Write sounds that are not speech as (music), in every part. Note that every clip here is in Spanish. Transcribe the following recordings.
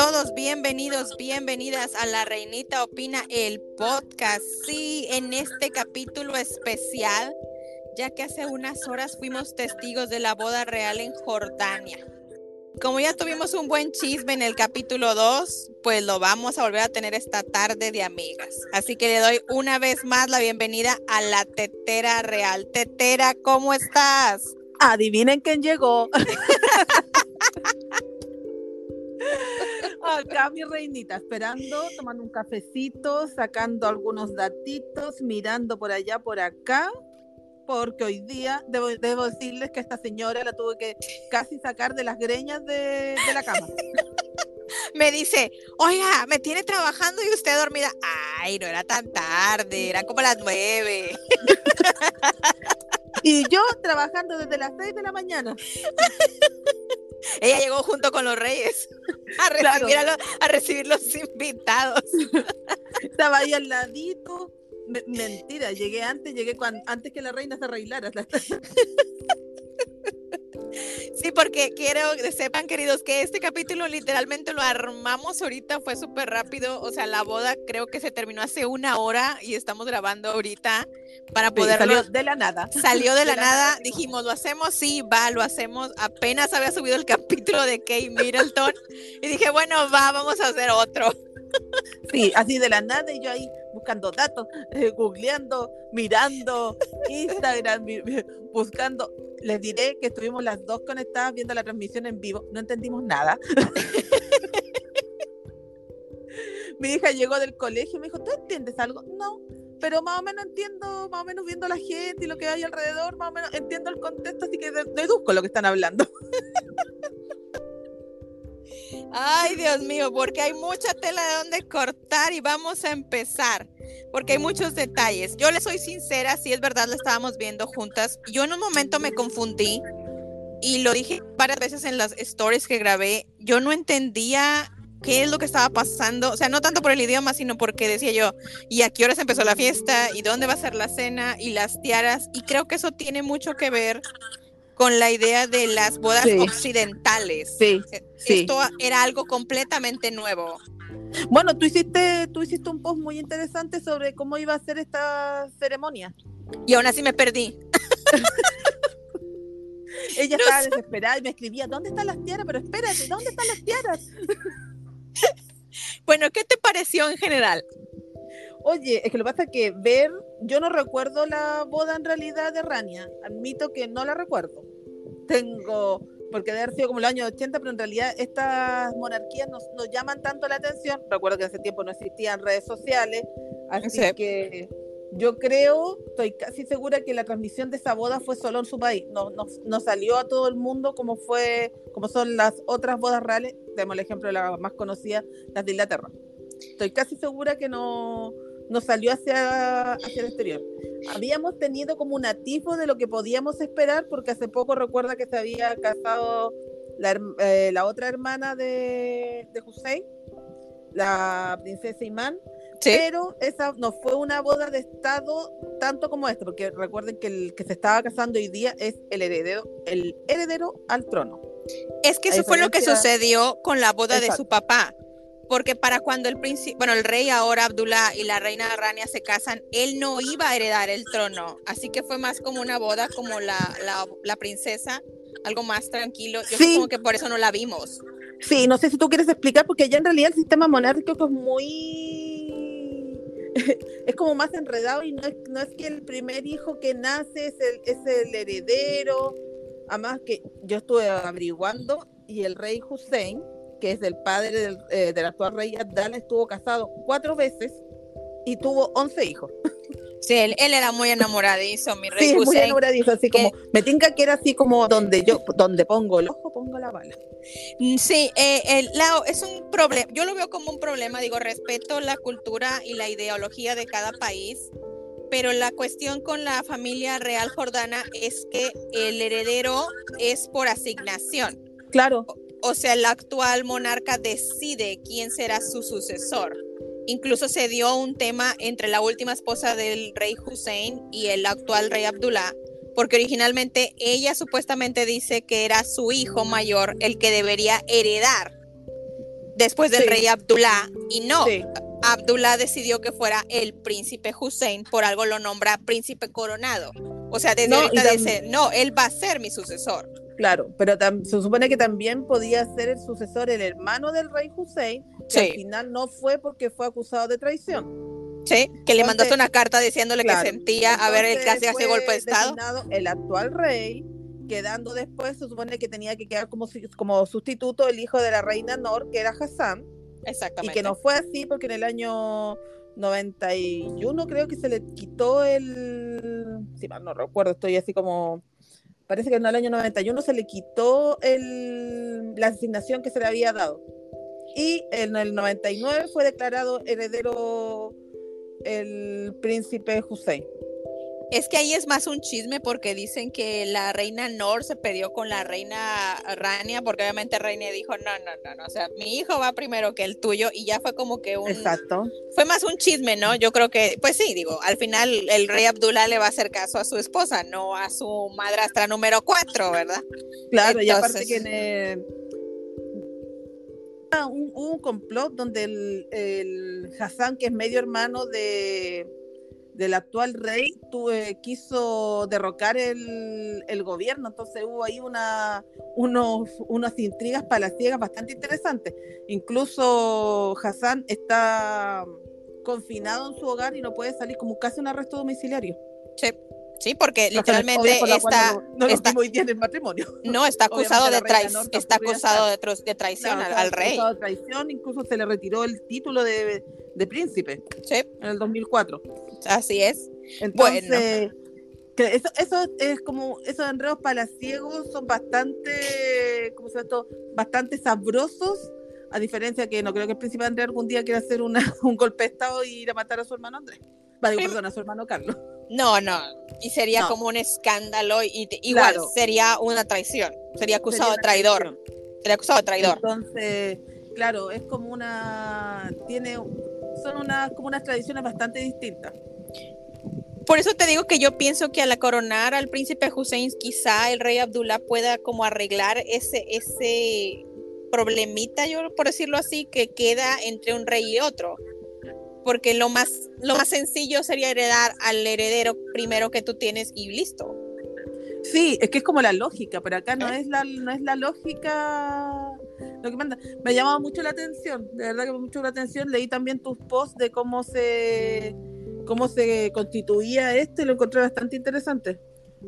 todos, bienvenidos, bienvenidas a La Reinita Opina, el podcast. Sí, en este capítulo especial, ya que hace unas horas fuimos testigos de la boda real en Jordania. Como ya tuvimos un buen chisme en el capítulo 2, pues lo vamos a volver a tener esta tarde de amigas. Así que le doy una vez más la bienvenida a la Tetera Real. Tetera, ¿cómo estás? Adivinen quién llegó. (laughs) Acá mi reinita, esperando, tomando un cafecito, sacando algunos datitos, mirando por allá, por acá, porque hoy día debo, decirles que esta señora la tuve que casi sacar de las greñas de, de la cama. (laughs) me dice, oiga, me tiene trabajando y usted dormida. Ay, no era tan tarde, eran como las nueve. (laughs) y yo trabajando desde las seis de la mañana. (laughs) Ella llegó junto con los reyes a recibir, los invitados. Estaba ahí al ladito. mentira, llegué antes, llegué antes que la reina se arreglara. Porque quiero que sepan, queridos, que este capítulo literalmente lo armamos ahorita, fue súper rápido. O sea, la boda creo que se terminó hace una hora y estamos grabando ahorita para poder. Salió de la nada. Salió de, la, (laughs) nada. Dijimos, lo hacemos, sí, va, lo hacemos. Apenas había subido el (laughs) capítulo de Kate Middleton y dije, bueno, va, vamos a hacer otro. Sí, así de la nada y yo ahí buscando datos, eh, googleando, mirando (laughs) Instagram, buscando. Les diré que estuvimos las dos conectadas viendo la transmisión en vivo, no entendimos nada. (laughs) Mi hija llegó del colegio y me dijo, ¿tú entiendes algo? No, pero más o menos entiendo, más o menos viendo la gente y lo que hay alrededor, más o menos entiendo el contexto, así que deduzco lo que están hablando. (laughs) Ay, Dios mío, porque hay mucha tela de donde cortar y vamos a empezar, porque hay muchos detalles. Yo le soy sincera, si es verdad, la estábamos viendo juntas. Yo en un momento me confundí y lo dije varias veces en las stories que grabé. Yo no entendía qué es lo que estaba pasando, o sea, no tanto por el idioma, sino porque decía yo, ¿y a qué horas empezó la fiesta? ¿Y dónde va a ser la cena? ¿Y las tiaras? Y creo que eso tiene mucho que ver con la idea de las bodas occidentales. Sí, eh, Esto era algo completamente nuevo. Bueno, tú hiciste, tú hiciste un post muy interesante sobre cómo iba a ser esta ceremonia. Y aún así me perdí. (laughs) Ella estaba desesperada y me escribía, ¿dónde están las tiaras? Pero espérate, ¿dónde están las tiaras? (laughs) bueno, ¿qué te pareció en general? Oye, es que lo que pasa es que ver, yo no recuerdo la boda en realidad de Rania, admito que no la recuerdo tengo, porque debe haber sido como el año 80, pero en realidad estas monarquías nos, nos llaman tanto la atención. Recuerdo que en ese tiempo no existían redes sociales, así que yo creo, estoy casi segura que la transmisión de esa boda fue solo en su país, no, no, no, salió a todo el mundo como fue, como son las otras bodas reales, tenemos el ejemplo de la más conocida, las de Inglaterra. Estoy casi segura que no, no salió hacia, hacia el exterior. Habíamos tenido como un atisbo de lo que podíamos esperar, porque hace poco recuerda que se había casado la, eh, otra hermana de, de Hussein, la princesa Imán, pero esa no fue una boda de Estado tanto como esta, porque recuerden que el que se estaba casando hoy día es el heredero, el heredero al trono. Es que eso fue lo que sucedió con la boda de su papá porque para cuando el príncipe, bueno, el rey ahora Abdullah y la reina Rania se casan, él no iba a heredar el trono, así que fue más como una boda como la, la, princesa, algo más tranquilo. Yo supongo que por eso no la vimos. Sí, no sé si tú quieres explicar, porque ya en realidad el sistema monárquico es muy... (laughs) es como más enredado y no es, no es que el primer hijo que nace es el, es el heredero, además que yo estuve averiguando y el rey Hussein que es el padre del, eh, actual rey Abdala, estuvo casado cuatro veces y tuvo once hijos. Sí, él, era muy enamoradizo, mi rey. Sí, muy enamoradizo, así como, me tinca que era así como donde yo, donde pongo el ojo, pongo la bala. Mm, sí, eh, el, es un problema, yo lo veo como un problema, digo, respeto la cultura y la ideología de cada país, pero la cuestión con la familia real jordana es que el heredero es por asignación. Claro. O sea, el actual monarca decide quién será su sucesor. Incluso se dio un tema entre la última esposa del rey Hussein y el actual rey Abdullah, porque originalmente ella supuestamente dice que era su hijo mayor el que debería heredar después del Sí. rey Abdullah, y no, Sí. Abdullah decidió que fuera el príncipe Hussein, por algo lo nombra príncipe coronado. O sea, desde No, ahorita dice, no, él va a ser mi sucesor. Claro, pero se supone que también podía ser el sucesor, el hermano del rey Hussein, que al Sí, final no fue porque fue acusado de traición. sí, que le mandaste una carta diciéndole claro, que sentía Entonces hacía ese golpe de estado. el actual rey, quedando después, se supone que tenía que quedar como, su- como sustituto el hijo de la reina Nor, que era Hassan, y Exactamente. que no fue así porque en el año 91 creo que se le quitó el, si mal no recuerdo, estoy así como, parece que en el año 91 se le quitó el, la asignación que se le había dado. Y en el 99 fue declarado heredero el príncipe Hussein. Es que ahí es más un chisme porque dicen que la reina Nor se peleó con la reina Rania porque obviamente Rania dijo, no, no, no, no, o sea, mi hijo va primero que el tuyo y ya fue como que un... Exacto. Fue más un chisme, ¿no? Yo creo que, pues sí, digo, al final el rey Abdullah le va a hacer caso a su esposa, no a su madrastra número cuatro, ¿verdad? Claro, y aparte Entonces- que en Ah, un, un complot donde el, el Hassan, que es medio hermano de, del actual rey, tu- eh, quiso derrocar el, el gobierno. Entonces hubo ahí una, unos, unas intrigas palaciegas bastante interesantes. Incluso Hassan está confinado en su hogar y no puede salir como casi un arresto domiciliario. Sí, sí, porque Razones literalmente por está, no, no está- vimos hoy día en el matrimonio. no, está acusado de traición, está acusado de, de traición al, al rey. acusado de traición, incluso se le retiró el título de, de príncipe Sí, en el 2004. así es. Entonces, que eso, eso es como, esos enredos palaciegos son bastante, ¿cómo se llama esto? Bastante sabrosos, a diferencia que no creo que el príncipe Andrés algún día quiera hacer una, (laughs) un golpe de estado y ir a matar a su hermano Andrés. Vale, perdón, a su hermano Carlos. No, no, y sería No. como un escándalo y te- igual Claro. sería una traición, sería acusado Sería de traidor, traición. sería acusado de traidor. Entonces, claro, es como una, tiene, son unas, como unas tradiciones bastante distintas. Por eso te digo que yo pienso que al coronar al príncipe Hussein, quizá el rey Abdullah pueda como arreglar ese, ese problemita, yo por decirlo así, que queda entre un rey y otro. Porque lo más, lo más sencillo sería heredar al heredero primero que tú tienes y listo. Sí, es que es como la lógica, pero acá no ¿Eh? es la, no es la lógica lo que manda. Me ha llamado mucho la atención, de verdad que mucho la atención. Leí también tus posts de cómo se cómo se constituía esto y lo encontré bastante interesante.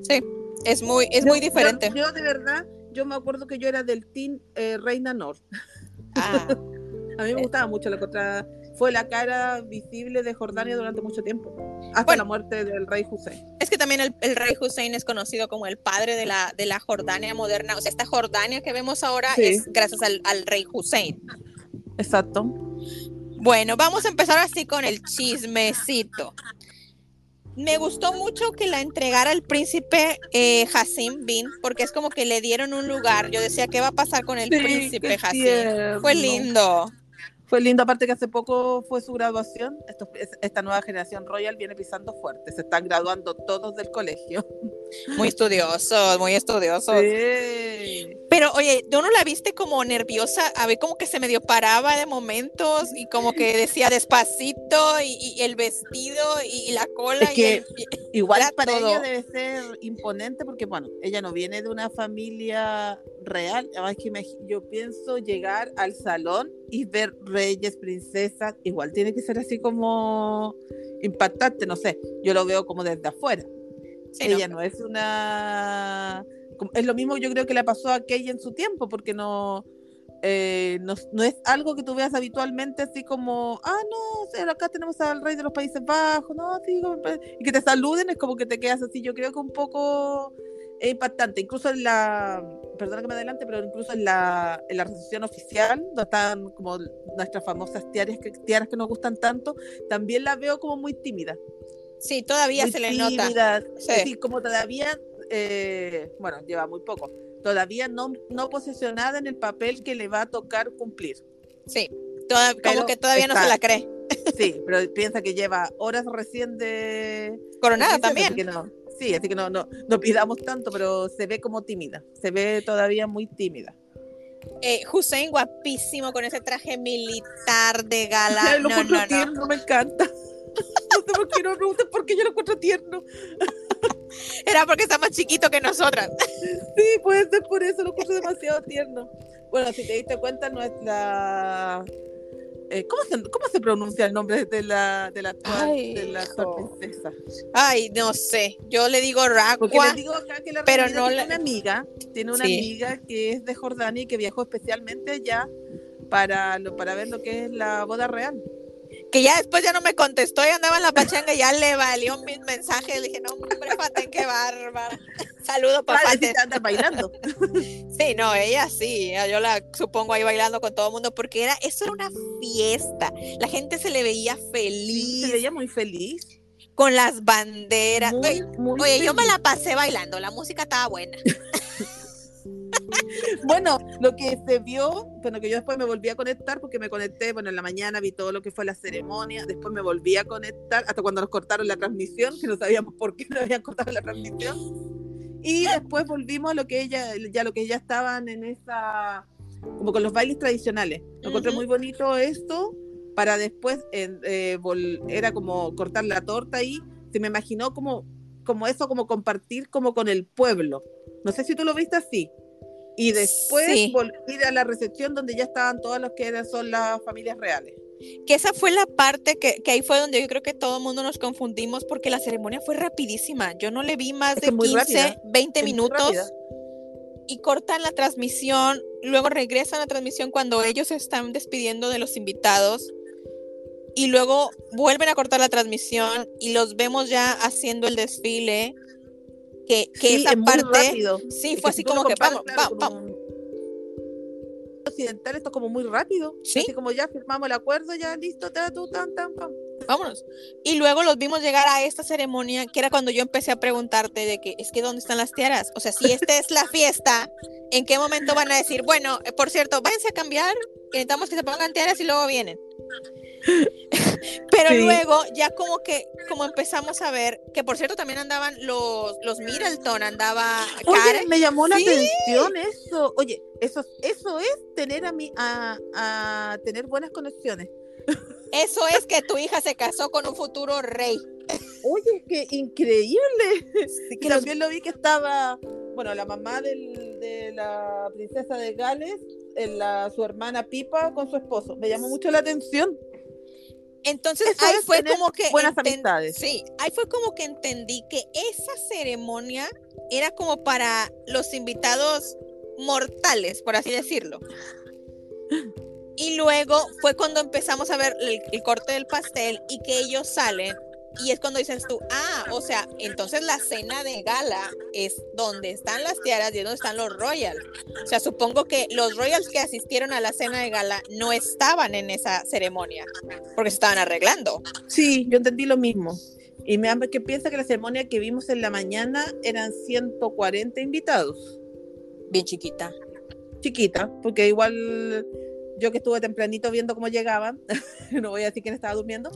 Sí, es muy, es Yo- muy diferente. Yo, yo de verdad, yo me acuerdo que yo era del team eh, Reina Nor. Ah, (laughs) A mí me Eh. gustaba mucho la contra fue la cara visible de Jordania durante mucho tiempo, hasta Bueno. la muerte del rey Hussein. es que también el, el rey Hussein es conocido como el padre de la, de la Jordania moderna. O sea, esta Jordania que vemos ahora Sí. es gracias al, al rey Hussein. Exacto. Bueno, vamos a empezar así con el chismecito. Me gustó mucho que la entregara el príncipe eh, Hassim Bin, porque es como que le dieron un lugar. Yo decía, ¿qué va a pasar con el Sí, príncipe Hassim? tierno. Fue lindo. Fue lindo, aparte que hace poco fue su graduación. Esta nueva generación Royal viene pisando fuerte. Se están graduando todos del colegio. Muy estudioso, muy estudioso. Sí. Pero oye, ¿tú no la viste como nerviosa? A ver, como que se medio paraba de momentos y como que decía despacito y, y el vestido y, y la cola. Es y que- el- Igual para todo. ella debe ser imponente porque, bueno, ella no viene de una familia real. Además que me- yo pienso llegar al salón y ver reyes, princesas. Igual tiene que ser así como impactante, no sé. Yo lo veo como desde afuera. Ella no. es una es lo mismo yo creo que le pasó a Kay en su tiempo porque no eh, no, no es algo que tú veas habitualmente así como ah no acá tenemos al rey de los Países Bajos no sí, y que te saluden es como que te quedas así yo creo que un poco impactante incluso en la perdona que me adelante pero incluso en la en la recepción oficial donde están como nuestras famosas tiaras que, tiaras que nos gustan tanto también la veo como muy tímida Sí, todavía muy se le nota. Sí. Es decir, como todavía, eh, bueno, lleva muy poco, todavía no, no posicionada en el papel que le va a tocar cumplir. Sí, toda- como que todavía no se la cree. Sí, (laughs) pero piensa que lleva horas recién de... Coronada también. así que no, sí, así que no, no, no pidamos tanto, pero se ve como tímida, se ve todavía muy tímida. Eh, Hussein guapísimo con ese traje militar de (laughs) gala. Lo no, no, no. tierno, me encanta. No sé por qué no preguntes por qué yo lo encuentro tierno. (laughs) Era porque está más chiquito que nosotras. Sí, puede ser por eso, lo encuentro demasiado tierno. Bueno, si te diste cuenta, nuestra. eh, ¿cómo, se, ¿Cómo se pronuncia el nombre de la, de la actual, Ay, de la actual princesa? Ay, no sé. Yo le digo Porque Raqua. les digo acá que la pero no tiene le- una amiga, tiene una Sí. amiga que es de Jordania y que viajó especialmente allá para, lo, para ver lo que es la boda real. Que ya después ya no me contestó y andaba en la pachanga y ya le valió mis mensajes. Le dije, no, hombre, Faten, qué bárbara. (laughs) Saludo Para Faten. anda bailando. (laughs) Sí, no, ella sí, yo la supongo ahí bailando con todo el mundo porque era, eso era una fiesta, la gente se le veía feliz se veía muy feliz. con las banderas. Muy, Oye, muy oye, yo me la pasé bailando, la música estaba buena. (laughs) (laughs) Bueno, lo que se vio, bueno, que yo después me volví a conectar porque me conecté, bueno, en la mañana vi todo lo que fue la ceremonia, después me volví a conectar hasta cuando nos cortaron la transmisión, que no sabíamos por qué nos habían cortado la transmisión. Y después volvimos a lo que ella, ya lo que ya estaban en esa, como con los bailes tradicionales. Me encontré Ujú. muy bonito esto para después, eh, vol- era como cortar la torta ahí, se me imaginó como, como eso, como compartir como con el pueblo. No sé si tú lo viste así. Y después Sí. a la recepción donde ya estaban todas las que eran, son las familias reales. Que esa fue la parte que, que ahí fue donde yo creo que todo el mundo nos confundimos porque la ceremonia fue rapidísima. Yo no le vi más Es de que muy 15, rápida, 20 es minutos y cortan la transmisión, luego regresan a la transmisión cuando ellos se están despidiendo de los invitados y luego vuelven a cortar la transmisión y los vemos ya haciendo el desfile. Que, que Sí, esa es parte, rápido. sí, fue así como que vamos, vamos, vamos. occidental esto es como muy rápido. Sí. Así como ya firmamos el acuerdo, ya listo, ta, tú, tan, tan, pam. vámonos. Y luego los vimos llegar a esta ceremonia, que era cuando yo empecé a preguntarte de que, es que ¿dónde están las tiaras? O sea, si esta es la fiesta, ¿en qué momento van a decir, bueno, eh, por cierto, váyanse a cambiar, necesitamos que se pongan tiaras y luego vienen? (laughs) Pero Sí. luego ya como que, como empezamos a ver, que por cierto también andaban los, los Middleton, andaba Oye, Karen. me llamó la Sí. atención eso. Oye, eso, eso es tener a mí a, a tener buenas conexiones. Eso es que tu hija se casó con un futuro rey. Oye, qué increíble. Sí, que los- también lo vi que estaba, bueno, la mamá del- de la princesa de Gales, en la, su hermana Pipa con su esposo. Me llamó mucho la atención. Entonces Eso ahí fue como que buenas amistades. Sí, ahí fue como que entendí que esa ceremonia era como para los invitados mortales, por así decirlo. Y luego fue cuando empezamos a ver el, el corte del pastel y que ellos salen. Y es cuando dices tú, ah, o sea, entonces la cena de gala es donde están las tiaras y es donde están los royals. O sea, supongo que los royals que asistieron a la cena de gala no estaban en esa ceremonia porque se estaban arreglando. Sí, yo entendí lo mismo. Y me que piensa que la ceremonia que vimos en la mañana eran 140 invitados. Bien chiquita. Chiquita, porque igual yo que estuve tempranito viendo cómo llegaban, (laughs) no voy a decir quién estaba durmiendo,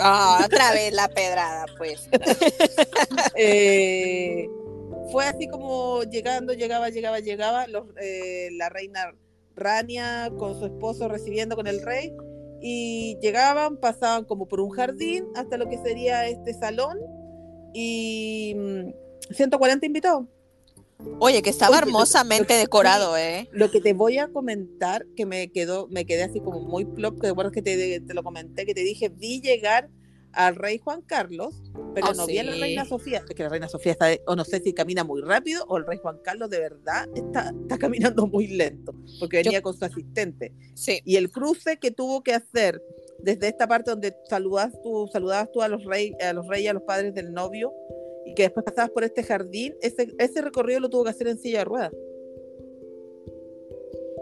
Ah, otra vez la pedrada, pues. (laughs) eh, fue así como llegando, llegaba, llegaba, llegaba, los, eh, la reina Rania con su esposo recibiendo con el rey, y llegaban, pasaban como por un jardín hasta lo que sería este salón, y mm, 140 invitados. Oye, que estaba Oye, hermosamente decorado, ¿eh? Lo que te voy a comentar, que me quedó, me quedé así como muy plop, que recuerdas que te, te lo comenté, que te dije, vi llegar al rey Juan Carlos, pero Oh, no vi a la reina Sofía, es que la reina Sofía está, o no sé si camina muy rápido, o el rey Juan Carlos de verdad está, está caminando muy lento, porque Yo- venía con su asistente. Sí. Y el cruce que tuvo que hacer desde esta parte donde saludas tú, saludabas tú a los reyes, a los reyes, a los padres del novio, y que después pasabas por este jardín, ese, ese recorrido lo tuvo que hacer en silla de ruedas.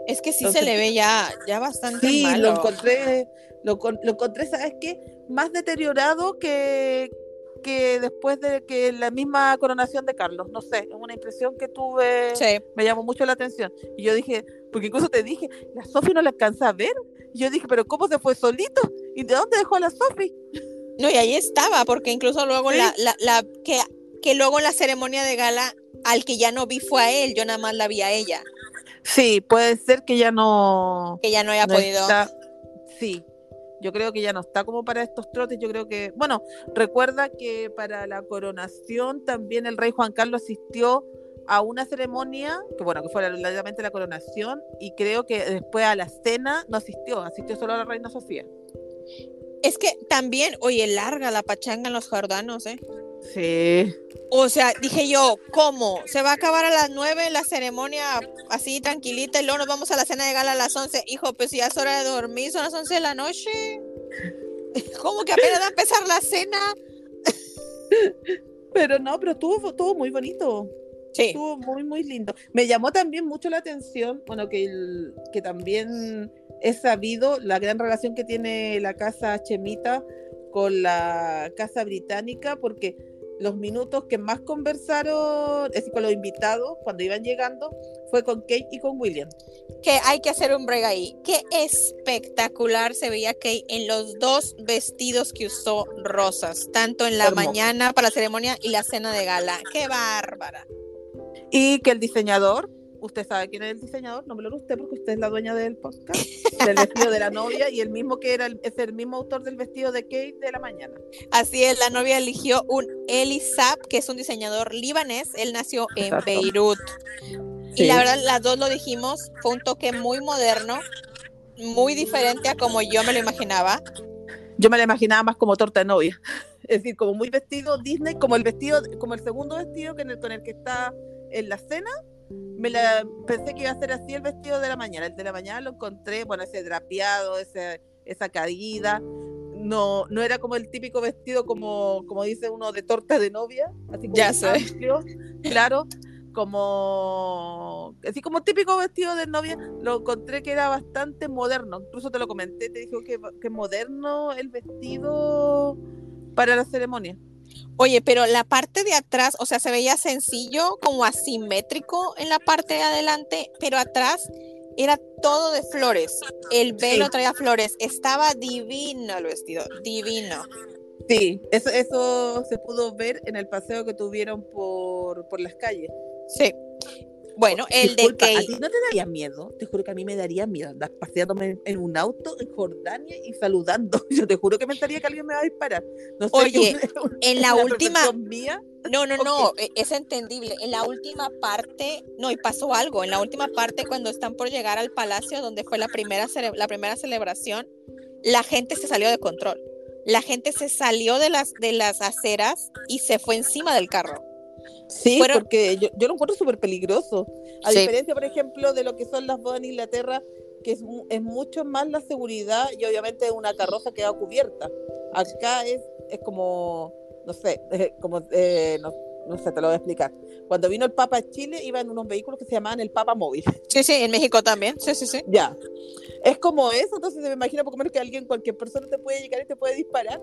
Es que sí Entonces, se le ve ya, ya bastante Sí, malo. lo encontré, lo, lo encontré, ¿sabes qué? Más deteriorado que, que después de que la misma coronación de Carlos. No sé, es una impresión que tuve, Sí. me llamó mucho la atención. Y yo dije, porque incluso te dije, la Sofi no la alcanza a ver. Y yo dije, pero ¿cómo se fue solito? ¿Y de dónde dejó a la Sofi? No, y ahí estaba, porque incluso luego Sí. la, la, la, que, que luego en la ceremonia de gala, al que ya no vi fue a él, yo nada más la vi a ella. Sí, puede ser que ya no. Que ya no haya no podido. está- Sí, yo creo que ya no está como para estos trotes. Yo creo que. Bueno, recuerda que para la coronación también el rey Juan Carlos asistió a una ceremonia, que bueno, que fue verdaderamente la coronación, y creo que después a la cena no asistió, asistió solo a la reina Sofía. Es que también, oye, larga la pachanga en los jordanos, ¿eh? Sí. O sea, dije yo, ¿cómo? Se va a acabar a las 9 la ceremonia así tranquilita y luego nos vamos a la cena de gala a las 11. Hijo, pues ya es hora de dormir, son las 11 de la noche. (laughs) ¿Cómo que apenas va a empezar la cena? (laughs) Pero no, pero estuvo, estuvo muy bonito. Sí. Estuvo muy, muy lindo. Me llamó también mucho la atención, bueno, que, el- que también es sabido la gran relación que tiene la casa Chemita con la casa británica, porque los minutos que más conversaron, es decir, con los invitados cuando iban llegando, fue con Kate y con William. Que hay que hacer un break ahí. Qué espectacular se veía Kate en los dos vestidos que usó rosas, tanto en la Hermoso. mañana para la ceremonia y la cena de gala. Qué bárbara. Y que el diseñador, usted sabe quién es el diseñador, no me lo usted porque usted es la dueña del podcast, del vestido de la novia y el mismo que era el, es el mismo autor del vestido de Kate de la mañana. Así es, la novia eligió un Elisab, que es un diseñador libanés. Él nació en Exacto. Beirut. Sí. Y la verdad, las dos lo dijimos, fue un toque muy moderno, muy diferente a como yo me lo imaginaba. Yo me la imaginaba más como torta de novia. Es decir, como muy vestido Disney, como el vestido, como el segundo vestido que en el, con el que está en la cena. Me la pensé que iba a ser así el vestido de la mañana. El de la mañana lo encontré, bueno, ese drapeado, ese, esa caída. No, no era como el típico vestido como, como dice uno de torta de novia, así como Ya sé. amplio, claro, como así como típico vestido de novia, lo encontré que era bastante moderno. Incluso te lo comenté, te dije que, que moderno el vestido para la ceremonia. Oye, pero la parte de atrás, o sea, se veía sencillo, como asimétrico en la parte de adelante, pero atrás era todo de flores. El velo Sí. traía flores. Estaba divino el vestido, divino. Sí, eso, eso se pudo ver en el paseo que tuvieron por, por las calles. Sí. Bueno, el Disculpa, de ¿A Kate. ti no te daría miedo? Te juro que a mí me daría miedo andar paseándome en, un auto en Jordania y saludando. (laughs) Yo te juro que me estaría que alguien me va a disparar. No sé, Oye, (laughs) en la última- mía. No, no, no, e- es entendible. En la última parte, no, y pasó algo. En la última parte, cuando están por llegar al palacio, donde fue la primera, la primera celebración, la gente se salió de control. La gente se salió de las, de las aceras y se fue encima del carro. Sí, Fueron- porque yo, yo lo encuentro súper peligroso. A Sí. diferencia, por ejemplo, de lo que son las bodas en Inglaterra, que es, es mucho más la seguridad y obviamente una carroza queda cubierta. Acá es, es como, no sé, como, eh, no, no sé, te lo voy a explicar. Cuando vino el Papa a Chile, iba en unos vehículos que se llamaban el Papa Móvil. Sí, sí, en México también. Sí, sí, sí. ya. Es como eso, entonces me imagina por lo menos que alguien, cualquier persona te puede llegar y te puede disparar.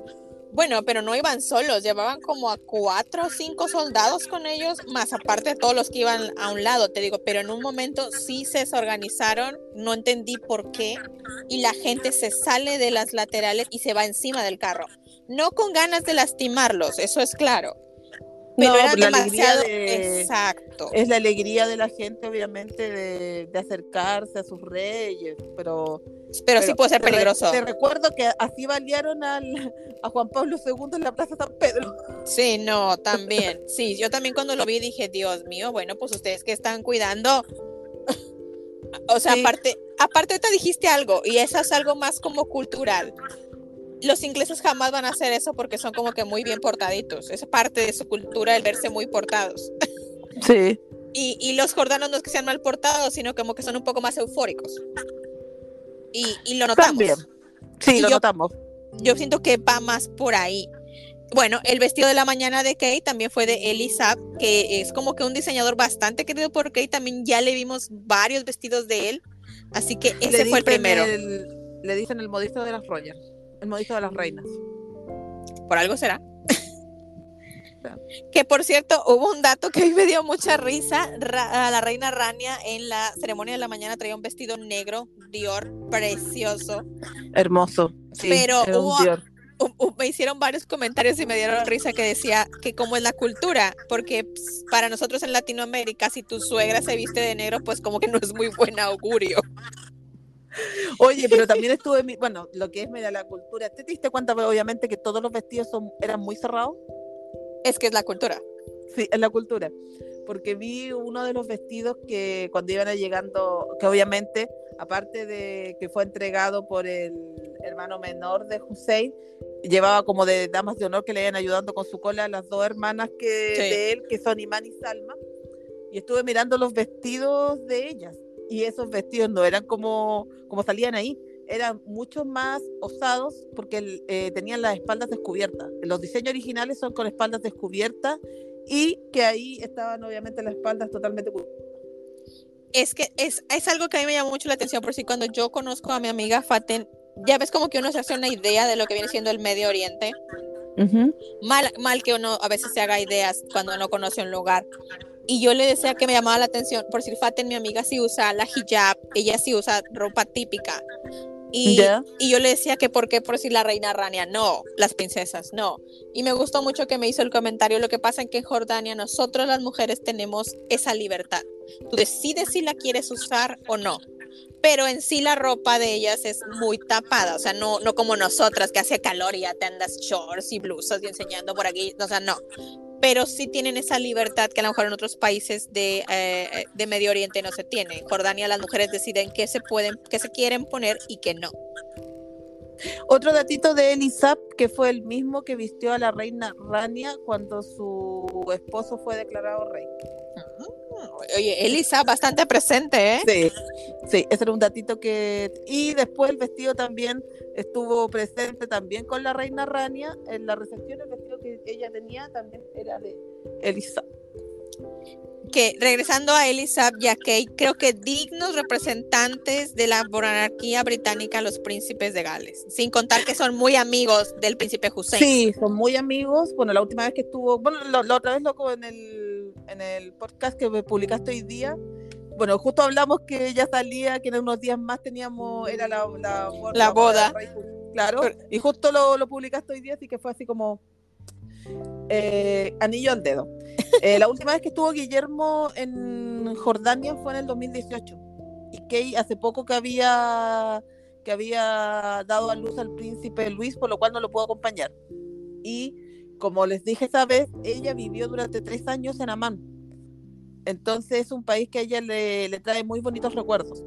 Bueno, pero no iban solos, llevaban como a cuatro o cinco soldados con ellos, más aparte de todos los que iban a un lado, te digo, pero en un momento sí se desorganizaron, no entendí por qué, y la gente se sale de las laterales y se va encima del carro. No con ganas de lastimarlos, eso es claro. Pero No, era la alegría demasiado de- exacto. Es la alegría de la gente, obviamente, de, de acercarse a sus reyes, pero Pero sí puede ser te peligroso. Te recuerdo que así balearon al, a Juan Pablo II en la Plaza San Pedro. Sí, no, también. Sí, yo también cuando lo vi dije, Dios mío, bueno, pues ustedes que están cuidando. O sea, Sí. aparte, aparte ahorita dijiste algo, y eso es algo más como cultural. Los ingleses jamás van a hacer eso porque son como que muy bien portaditos. Es parte de su cultura el verse muy portados. Sí. Y, y los jordanos no es que sean mal portados, sino como que son un poco más eufóricos. Y, y lo notamos. También. Sí, Y lo yo- notamos. yo siento que va más por ahí. Bueno, el vestido de la mañana de Kate también fue de Elisab, que es como que un diseñador bastante querido por Kate. También ya le vimos varios vestidos de él. Así que ese fue el primero. el- le dicen el modisto de las Royals, el modisto de las reinas. Por algo será. (laughs) Que por cierto, hubo un dato que a mí me dio mucha risa. Ra- a la reina Rania en la ceremonia de la mañana traía un vestido negro, Dior, precioso. Hermoso. Sí, Pero hubo- Dior. me hicieron varios comentarios y me dieron risa que decía que cómo es la cultura, porque pues, para nosotros en Latinoamérica, si tu suegra se viste de negro, pues como que no es muy buen augurio. Oye, pero también estuve, bueno, lo que es mira, la cultura. ¿Te diste cuenta, obviamente, que todos los vestidos son, eran muy cerrados? Es que es la cultura. Sí, es la cultura. Porque vi uno de los vestidos que cuando iban llegando, que obviamente, aparte de que fue entregado por el hermano menor de Hussein, llevaba como de damas de honor que le iban ayudando con su cola a las dos hermanas que, de él, que son Imán y Salma. Y estuve mirando los vestidos de ellas. Y esos vestidos no eran como, como salían ahí, eran mucho más osados porque eh, tenían las espaldas descubiertas. Los diseños originales son con espaldas descubiertas y que ahí estaban obviamente las espaldas totalmente es que es, es algo que a mí me llama mucho la atención, por si cuando yo conozco a mi amiga Faten, ya ves como que uno se hace una idea de lo que viene siendo el Medio Oriente. mal, mal que uno a veces se haga ideas cuando no conoce un lugar. Y yo le decía que me llamaba la atención, por si Faten, mi amiga, sí usa la hijab, ella sí usa ropa típica. Y, y, yo le decía que por qué por si la reina Rania, no, las princesas, no. Y me gustó mucho que me hizo el comentario, lo que pasa es que en Jordania nosotros las mujeres tenemos esa libertad. Tú decides si la quieres usar o no. Pero en sí la ropa de ellas es muy tapada, o sea, no, no como nosotras que hace calor y ya te andas shorts y blusas y enseñando por aquí, o sea, no pero sí tienen esa libertad que a lo mejor en otros países de, eh, de Medio Oriente no se tiene. En Jordania las mujeres deciden qué se pueden, qué se quieren poner y qué no. Otro datito de Elisab, que fue el mismo que vistió a la reina Rania cuando su esposo fue declarado rey. Oye, Elisa, bastante presente, ¿eh? Sí, sí, ese era un datito que... Y después el vestido también estuvo presente también con la reina Rania. En la recepción el vestido que ella tenía también era de Elisa. Que regresando a Elisa y a Kate, creo que dignos representantes de la monarquía británica, los príncipes de Gales, sin contar que son muy amigos del príncipe Hussein. Sí, son muy amigos. Bueno, la última vez que estuvo, bueno, la otra vez loco en el en el podcast que publicaste hoy día, bueno, justo hablamos que ya salía, que en unos días más teníamos, era la, la, boda. claro, y justo lo, lo, publicaste hoy día, así que fue así como eh, anillo al dedo. Eh, la última vez que estuvo Guillermo en Jordania fue en el 2018, y que hace poco que había que había dado a luz al príncipe Luis, por lo cual no lo puedo acompañar. Y como les dije esa vez, ella vivió durante tres años en Amán. Entonces es un país que a ella le, trae muy bonitos recuerdos.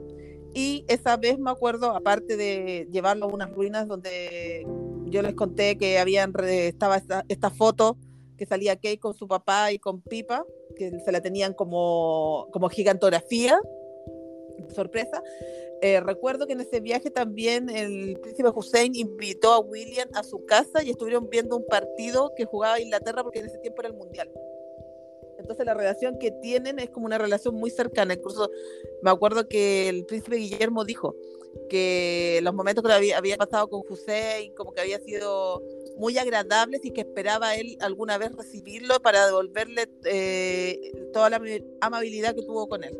Y esa vez me acuerdo, aparte de llevarlo a unas ruinas donde yo les conté que habían estaba esta, foto que salía Kate con su papá y con Pipa, que se la tenían como, como gigantografía, sorpresa. Eh, recuerdo que en ese viaje también el príncipe Hussein invitó a William a su casa y estuvieron viendo un partido que jugaba Inglaterra porque en ese tiempo era el mundial. Entonces la relación que tienen es como una relación muy cercana. Incluso me acuerdo que el príncipe Guillermo dijo que los momentos que había, había pasado con Hussein como que había sido muy agradables y que esperaba él alguna vez recibirlo para devolverle eh, toda la amabilidad que tuvo con él.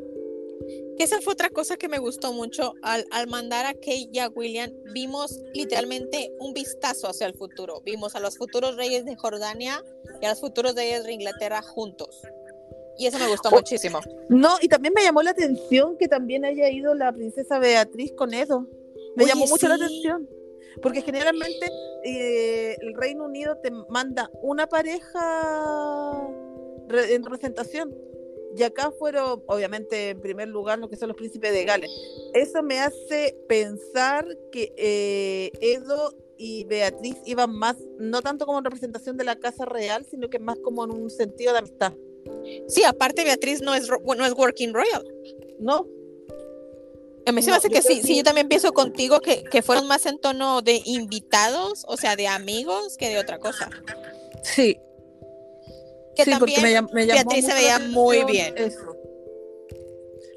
Que esa fue otra cosa que me gustó mucho. Al, mandar a Kate y a William, vimos literalmente un vistazo hacia el futuro. Vimos a los futuros reyes de Jordania y a los futuros reyes de Inglaterra juntos. Y eso me gustó muchísimo. No, y también me llamó la atención que también haya ido la princesa Beatriz con Edo. Me llamó mucho la atención. Porque generalmente eh, el Reino Unido te manda una pareja en representación y acá fueron, obviamente, en primer lugar, lo que son los príncipes de Gales. Eso me hace pensar que eh, Edo y Beatriz iban más, no tanto como en representación de la Casa Real, sino que más como en un sentido de amistad. Sí, aparte Beatriz no es, no es Working Royal. No. A mí se me hace que sí, sí, yo también pienso contigo que, que fueron más en tono de invitados, o sea, de amigos, que de otra cosa. Sí, sí, porque me, me Beatriz se veía muy bien.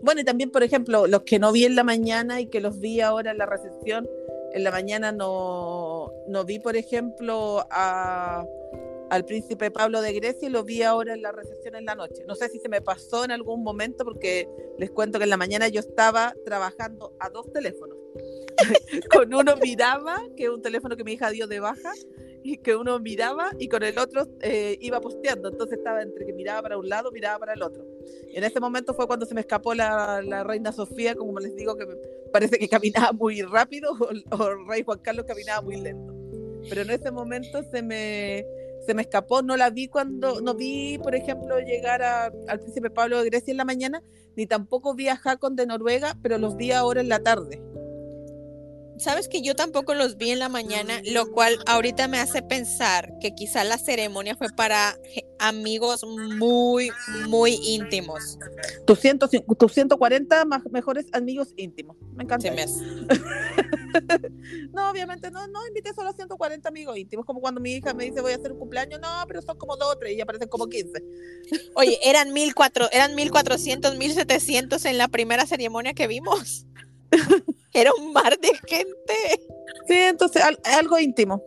Bueno, y también, por ejemplo, los que no vi en la mañana y que los vi ahora en la recepción, en la mañana no, no vi, por ejemplo, a, al príncipe Pablo de Grecia y lo vi ahora en la recepción en la noche. No sé si se me pasó en algún momento porque les cuento que en la mañana yo estaba trabajando a dos teléfonos. (laughs) con uno miraba, que es un teléfono que mi hija dio de baja, y que uno miraba y con el otro eh, iba posteando. Entonces estaba entre que miraba para un lado, miraba para el otro. En ese momento fue cuando se me escapó la, la reina Sofía, como les digo, que parece que caminaba muy rápido (laughs) o, rey Juan Carlos caminaba muy lento. Pero en ese momento se me, se me escapó, no la vi cuando, no vi, por ejemplo, llegar a, al príncipe Pablo de Grecia en la mañana, ni tampoco vi a Hakon de Noruega, pero los vi ahora en la tarde. Sabes que yo tampoco los vi en la mañana, lo cual ahorita me hace pensar que quizá la ceremonia fue para amigos muy, muy íntimos. Tus, ciento, tus 140 más mejores amigos íntimos. Me encanta. Se me hace. (laughs) no, obviamente no, no invité solo a 140 amigos íntimos, como cuando mi hija me dice voy a hacer un cumpleaños, no, pero son como dos o tres y aparecen como 15. Oye, eran, mil cuatro, eran 1400, 1700 en la primera ceremonia que vimos. (laughs) Era un mar de gente. Sí, entonces al- algo íntimo.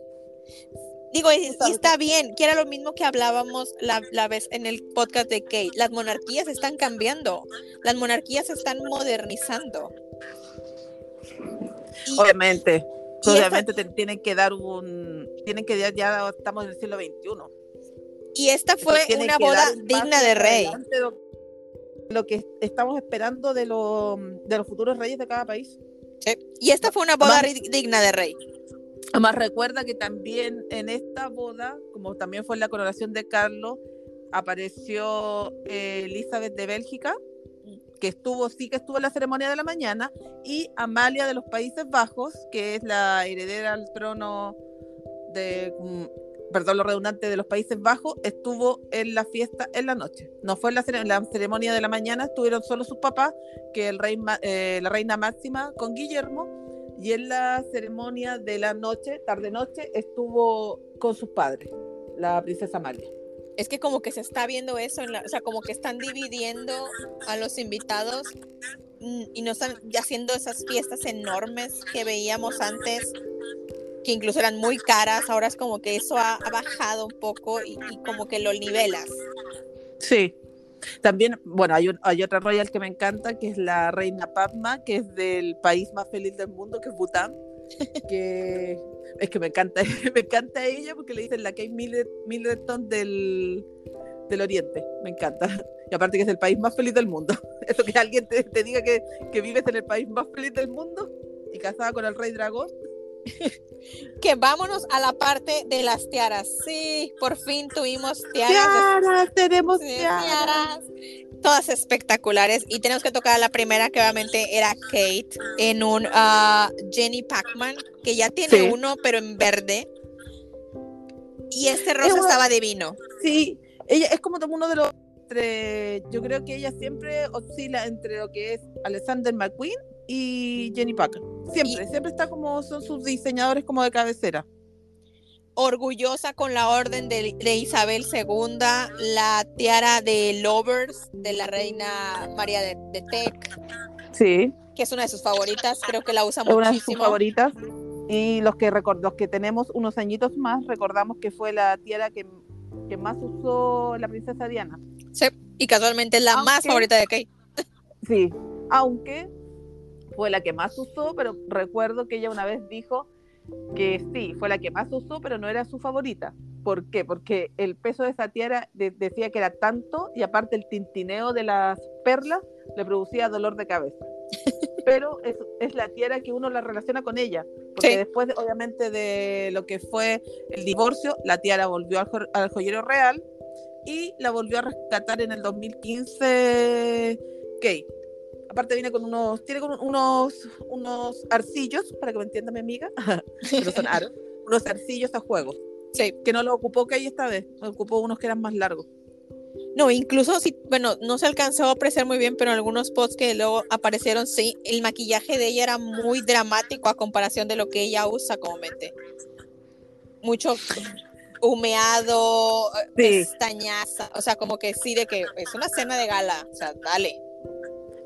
Digo, y, y está bien, que era lo mismo que hablábamos la, la vez en el podcast de Kate. Las monarquías están cambiando, las monarquías se están modernizando. Y- Obviamente. y Obviamente te tienen que dar un. Tienen que dar, ya estamos en el siglo XXI. Y esta fue una boda un digna de rey. adelante Lo, que estamos esperando de, lo- de los futuros reyes de cada país. Sí. Y esta fue una boda digna de rey. Además, recuerda que también en esta boda, como también fue en la coronación de Carlos, apareció eh, Elizabeth de Bélgica, que estuvo, sí que estuvo en la ceremonia de la mañana, y Amalia de los Países Bajos, que es la heredera al trono de, mm, perdón, lo redundante de los Países Bajos, estuvo en la fiesta en la noche. No fue en la, ceremonia de la mañana, estuvieron solo sus papás, que el rey, eh, la reina Máxima con Guillermo, y en la ceremonia de la noche, tarde-noche, estuvo con sus padres, la princesa Amalia. Es que como que se está viendo eso, en la- o sea, como que están dividiendo a los invitados mm, y no están haciendo esas fiestas enormes que veíamos antes, que incluso eran muy caras, ahora es como que eso ha, ha bajado un poco y, y como que lo nivelas. Sí. También, bueno, hay, un- hay otra royal que me encanta, que es la reina Padma, que es del país más feliz del mundo, que es Bután. (laughs) que es que me encanta, (laughs) me encanta ella porque le dicen la Kate Middle- Middleton del, del Oriente. Me encanta. Y aparte que es el país más feliz del mundo. (laughs) Eso que alguien te, te diga que, que vives en el país más feliz del mundo y casada con el rey dragón. (laughs) Que vámonos a la parte de las tiaras. Sí, por fin tuvimos tiaras. Tiaras, tenemos tiaras. Todas espectaculares. Y tenemos que tocar a la primera, que obviamente era Kate, en un ah, Jenny Pacman, que ya tiene Sí. uno, pero en verde. Y este rosa estaba divino. Sí, ella es como uno de los. Entre, yo creo que ella siempre oscila entre lo que es Alexander McQueen y Jenny Packer. Siempre, siempre está como son sus diseñadores como de cabecera. Orgullosa con la orden de, de Isabel II, la tiara de Lovers de la reina María de, de Tec, Sí, que es una de sus favoritas. Creo que la usa es una de sus muchísimo. favoritas. Y los que, record- los que tenemos unos añitos más, recordamos que fue la tiara que, que más usó la princesa Diana. Sí, y casualmente es la más Aunque- favorita de Kate. Sí, aunque fue la que más usó, pero recuerdo que ella una vez dijo que sí, fue la que más usó, pero no era su favorita. ¿Por qué? Porque el peso de esa tiara de- decía que era tanto y aparte el tintineo de las perlas le producía dolor de cabeza. (laughs) Pero es, es la tiara que uno la relaciona con ella, porque Sí. después, obviamente, de lo que fue el divorcio, la tiara volvió al, jo- al joyero real y la volvió a rescatar en el 2015 Kate. Aparte viene con unos, tiene con unos, unos arcillos, para que me entienda mi amiga, (laughs) pero son aros, unos arcillos a juego, Sí. que no lo ocupó Kate esta vez, ocupó unos que eran más largos. No, incluso si, bueno, no se alcanzó a apreciar muy bien, pero en algunos posts que luego aparecieron, sí, el maquillaje de ella era muy dramático a comparación de lo que ella usa comúnmente. Mucho humeado, Sí. pestañaza, o sea, como que sí, de que es una cena de gala, o sea, dale.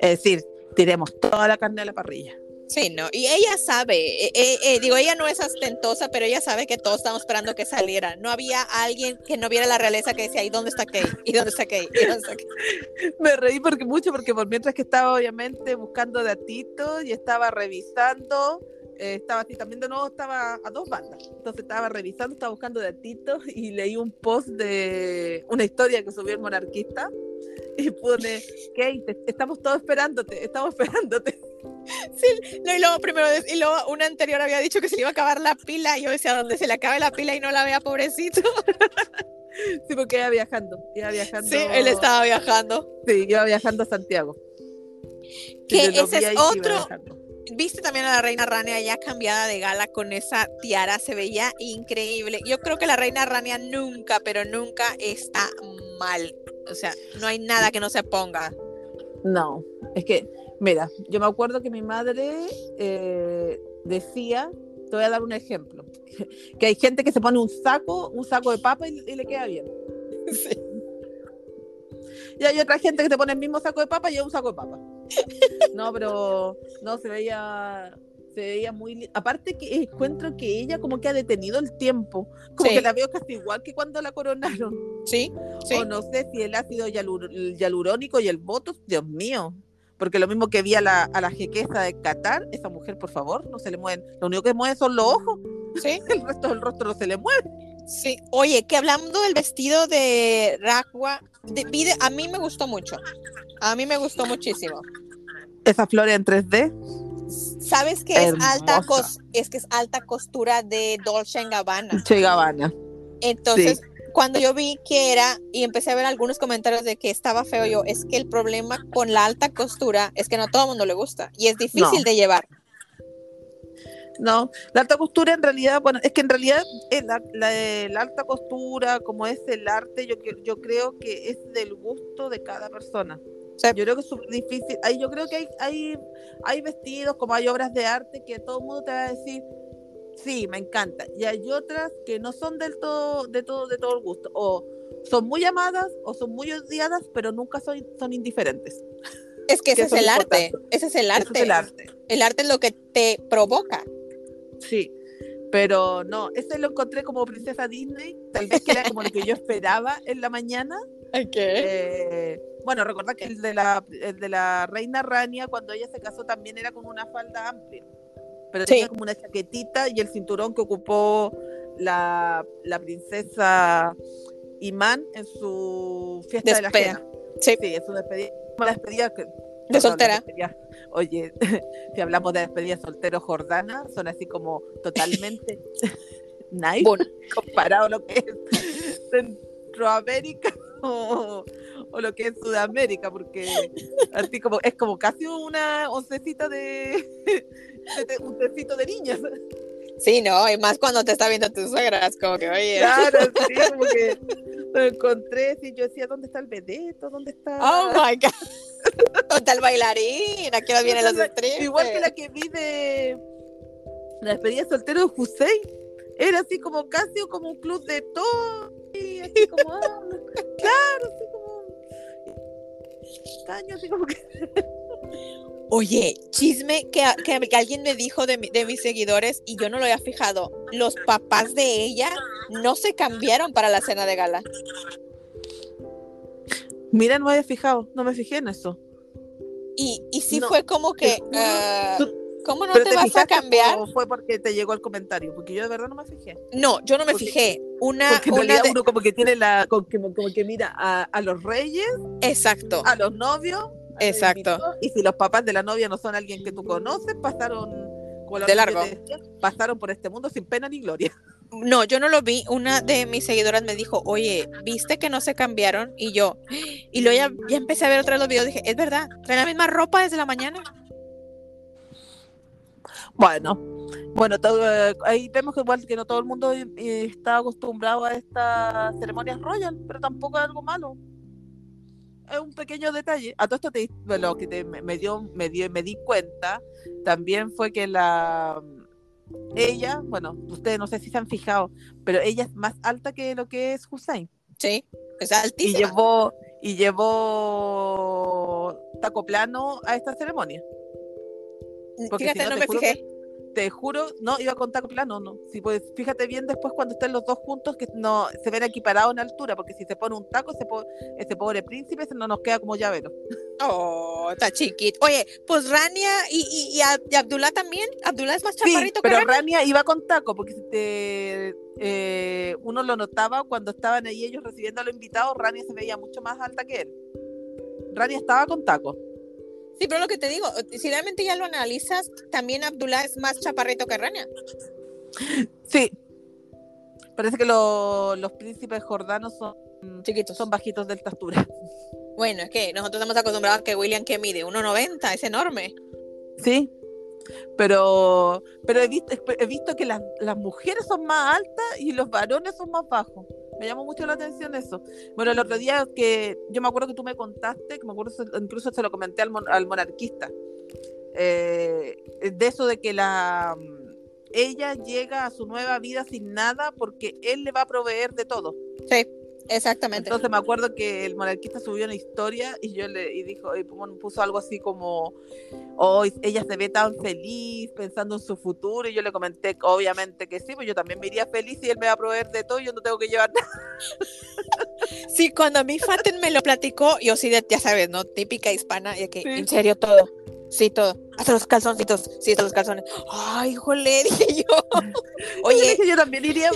Es decir, tiremos toda la carne a la parrilla. Sí, no, y ella sabe, eh, eh, eh, digo, ella no es ostentosa, pero ella sabe que todos estamos esperando que saliera. No había alguien que no viera la realeza que decía, ¿y dónde está Kate? ¿Y dónde está Kate? ¿Y dónde está Kate? Me reí porque mucho, porque por mientras que estaba obviamente buscando datitos y estaba revisando eh, estaba así, también de nuevo estaba a dos bandas. Entonces estaba revisando, estaba buscando datitos y leí un post de una historia que subió el monarquista y pone, Kate, estamos todos esperándote, estamos esperándote. (laughs) Sí, no, y luego primero, y luego una anterior había dicho que se le iba a acabar la pila, y yo decía, donde se le acabe la pila y no la vea, pobrecito. (laughs) Sí, porque iba viajando, iba viajando. Sí, él estaba viajando. Sí, iba viajando a Santiago. Que ese es otro, viste también a la reina Rania ya cambiada de gala con esa tiara, se veía increíble. Yo creo que la reina Rania nunca, pero nunca está mal. O sea, no hay nada que no se ponga. No, es que, mira, yo me acuerdo que mi madre eh, decía, te voy a dar un ejemplo, (laughs) que hay gente que se pone un saco, un saco de papa y, le queda bien. (laughs) Y hay otra gente que te pone el mismo saco de papa y es un saco de papa. No, pero no, se veía, se veía muy... Aparte que encuentro que ella como que ha detenido el tiempo, como que la veo casi igual que cuando la coronaron. Sí, sí. O no sé si el ácido hialurónico y el voto, Dios mío. Porque lo mismo que vi a la, a la jequeza de Qatar, esa mujer, por favor, no se le mueven. Lo único que mueve son los ojos. Sí. (laughs) El resto del rostro no se le mueve. Sí, oye, que hablando del vestido de Raqua, de, a mí me gustó mucho. A mí me gustó muchísimo. Esa flor en 3D. ¿Sabes qué es alta es que es alta costura de Dolce Gabbana? Dolce Gabbana. Entonces, cuando yo vi que era y empecé a ver algunos comentarios de que estaba feo yo, es que el problema con la alta costura es que no a todo el mundo le gusta y es difícil de llevar. No, la alta costura en realidad, bueno, es que en realidad eh, la, la, alta costura, como es el arte, yo, yo creo que es del gusto de cada persona. Yo creo que es súper difícil. Ahí yo creo que hay, hay, hay vestidos, como hay obras de arte, que todo el mundo te va a decir, sí, me encanta. Y hay otras que no son del todo, de todo, de todo el gusto. O son muy amadas o son muy odiadas, pero nunca son, son indiferentes. Es que (laughs) ese es el arte. Ese es el arte. es el arte. El arte es lo que te provoca. Sí, pero no, ese lo encontré como princesa Disney, tal vez que era como lo que yo esperaba en la mañana. Eh, bueno, recordad que el de, la, de la reina Rania, cuando ella se casó, también era con una falda amplia. Pero tenía como una chaquetita y el cinturón que ocupó la, la princesa Imán en su fiesta de la cena. Sí. sí, despedida. La despedida de soltera. Oye, (laughs) si hablamos de despedida soltero Jordana, son así como totalmente (laughs) nice comparado a lo que es Centroamérica o, lo que es Sudamérica, porque así como es como casi una oncecita de, un tecito de niñas. Sí, no, y más cuando te está viendo tu suegra, es como que, oye. Claro, sí, (laughs) como que lo encontré, y yo decía, ¿dónde está el vedeto? ¿Dónde está? Oh my God. (laughs) ¿Dónde está el bailarín? ¿A qué hora vienen los streams? Igual que la que vi de la despedida soltero de Hussein. Era así como casi como un club de todo. Y así como, ah, claro, así como. Extraño, así como que. (laughs) Oye, chisme que, que, alguien me dijo de, de, mis seguidores y yo no lo había fijado. Los papás de ella no se cambiaron para la cena de gala. Mira, no me había fijado, no me fijé en eso. Y, y sí fue como que, uh, ¿cómo no te, vas a cambiar? ¿O fue porque te llegó el comentario? Porque yo de verdad no me fijé. No, yo no me fijé. Una, porque una uno como que tiene la, como, como que mira a, a los reyes. Exacto. A los novios Exacto. Y si los papás de la novia no son alguien que tú conoces, pasaron de largo. pasaron por este mundo sin pena ni gloria. No, yo no lo vi. Una de mis seguidoras me dijo, oye, ¿viste que no se cambiaron? Y yo, y luego ya, ya empecé a ver otra vez los videos. Dije, es verdad, traen la misma ropa desde la mañana. Bueno, bueno, todo, eh, ahí vemos que igual que no todo el mundo eh, está acostumbrado a estas ceremonias royal, pero tampoco es algo malo es un pequeño detalle. A todo esto te, lo que te, me, dio, me, dio, me di cuenta también fue que la ella, bueno, ustedes no sé si se han fijado, pero ella es más alta que lo que es Hussein. Sí, es altísima. Y llevó, y llevó taco plano a esta ceremonia. Porque Fíjate, no, me fijé te juro, no, iba a contar plano, no. Si pues, fíjate bien después cuando estén los dos juntos que no se ven equiparados en altura, porque si se pone un taco, ese, ese pobre príncipe no nos queda como llavero. Oh, está chiquito. Oye, pues Rania y, y, y, Abdullah también. Abdullah es más chaparrito sí, pero Rania? iba con taco, porque te, eh, uno lo notaba cuando estaban ahí ellos recibiendo a los invitados, Rania se veía mucho más alta que él. Rania estaba con taco. Sí, pero lo que te digo, si realmente ya lo analizas, también Abdullah es más chaparrito que Rania. Sí. Parece que los príncipes jordanos son chiquitos, son bajitos de estatura. Bueno, es que nosotros estamos acostumbrados a que William que mide 1.90, es enorme. Sí, pero, pero he, visto, he visto que las, las mujeres son más altas y los varones son más bajos. Me llamó mucho la atención eso. Bueno, el otro día que yo me acuerdo que tú me contaste, que me acuerdo incluso se lo comenté al, al monarquista, eh, de eso de que la ella llega a su nueva vida sin nada porque él le va a proveer de todo. Sí. Exactamente. Entonces me acuerdo que el monarquista subió una historia y yo le y dijo, y puso algo así como, hoy ella se ve tan feliz pensando en su futuro y yo le comenté obviamente que sí, pues yo también me iría feliz y él me va a proveer de todo y yo no tengo que llevar (laughs) nada. Sí, cuando a mí Faten me lo platicó, yo sí, ya sabes, ¿no? Típica hispana, y que en serio todo. Sí, todo. Hasta los calzoncitos. Sí, hasta los calzones. Ay, jole, (laughs) dije yo. (laughs) Oye. yo también iría.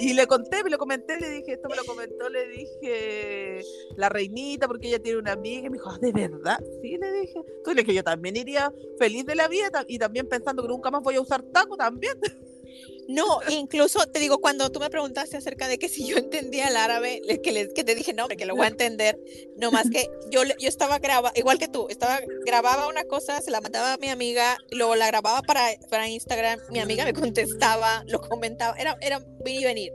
y le conté, me lo comenté, le dije, esto me lo comentó, le dije la reinita, porque ella tiene una amiga. Y me dijo, ah, ¿de verdad? Sí, le dije. Entonces le dije, yo también iría feliz de la vida y también pensando que nunca más voy a usar taco también. (laughs) No, incluso te digo, cuando tú me preguntaste acerca de que si yo entendía el árabe, que, que te dije, no, que lo voy a entender, no más que yo, yo estaba grabando, igual que tú, estaba grababa una cosa, se la mandaba a mi amiga, luego la grababa para, para Instagram, mi amiga me contestaba, lo comentaba, era, era venir y venir.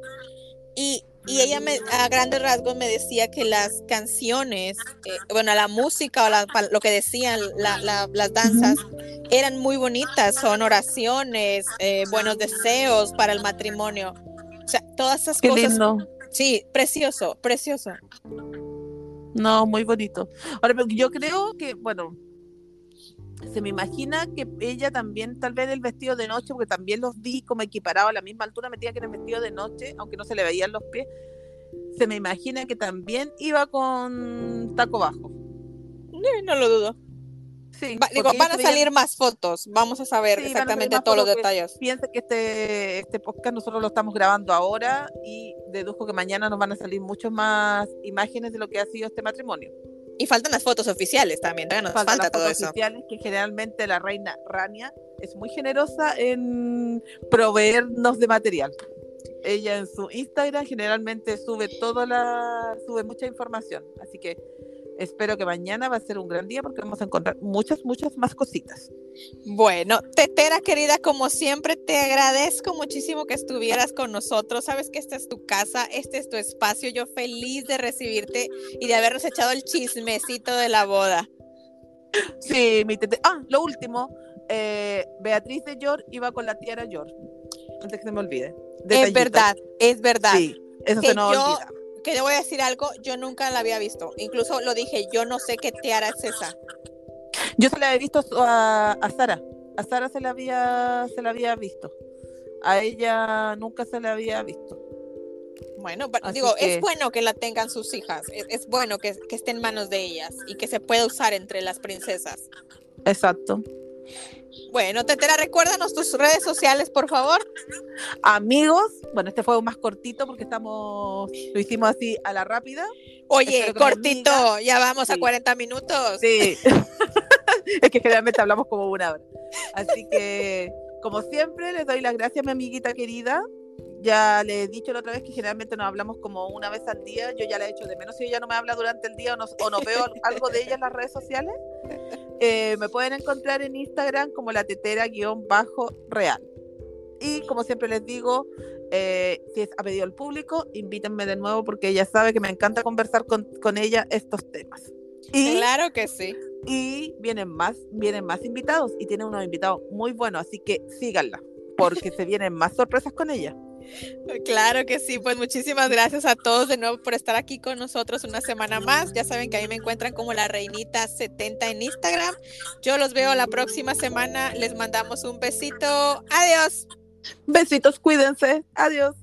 Y y ella me, a grandes rasgos me decía que las canciones, eh, bueno, la música o lo que decían las danzas eran muy bonitas, son oraciones, eh, buenos deseos para el matrimonio. O sea, todas esas Qué cosas. Lindo. Sí, precioso, precioso. No, muy bonito. Ahora, yo creo que, bueno, se me imagina que ella también, tal vez el vestido de noche, porque también los vi como equiparado a la misma altura, metía que era el vestido de noche, aunque no se le veían los pies, se me imagina que también iba con taco bajo. No, lo dudo. Sí, digo, van a salir más fotos, vamos a saber exactamente todos los detalles. Piensa que este, este podcast nosotros lo estamos grabando ahora y dedujo que mañana nos van a salir muchas más imágenes de lo que ha sido este matrimonio. Y faltan las fotos oficiales también, nos falta las todo fotos eso. oficiales que generalmente la reina Rania es muy generosa en proveernos de material. Ella en su Instagram generalmente sube toda la sube mucha información, así que espero que mañana va a ser un gran día porque vamos a encontrar muchas, muchas más cositas. Bueno, Tetera querida, como siempre, te agradezco muchísimo que estuvieras con nosotros. Sabes que esta es tu casa, este es tu espacio. Yo feliz de recibirte y de habernos echado el chismecito de la boda. Sí, mi tete. Ah, lo último. Eh, Beatriz de York iba con la tía York. Antes que se me olvide. Es verdad, es verdad. Sí, eso se nos olvida que le voy a decir algo, yo nunca la había visto. Incluso lo dije, yo no sé qué tiara es esa. Yo se la había visto a, Sara. A Sara se la había se la había visto. A ella nunca se la había visto. Bueno, digo, es bueno que la tengan sus hijas. Es, bueno que, que esté en manos de ellas y que se pueda usar entre las princesas. Exacto. Bueno, Tetera, recuérdanos tus redes sociales, por favor. Amigos, bueno, este fue más cortito porque estamos, lo hicimos así a la rápida. Oye, cortito, ya vamos a 40 minutos. Sí, (laughs) es que generalmente hablamos como una hora. Así que, como siempre, les doy las gracias a mi amiguita querida ya le he dicho la otra vez que generalmente nos hablamos como una vez al día. Yo ya le he hecho de menos si ella no me habla durante el día o no, veo algo de ella en las redes sociales. Eh, me pueden encontrar en Instagram como la tetera-real. Y como siempre les digo, eh, si es a pedido al público, invítenme de nuevo porque ella sabe que me encanta conversar con, con ella estos temas. Y, claro que sí. Y vienen más, vienen más invitados y tiene unos invitados muy buenos, así que síganla porque se vienen más sorpresas con ella. Claro que sí, pues muchísimas gracias a todos de nuevo por estar aquí con nosotros una semana más. Ya saben que ahí me encuentran como la reinita 70 en Instagram. Yo los veo la próxima semana. Les mandamos un besito. Adiós. Besitos, cuídense. Adiós.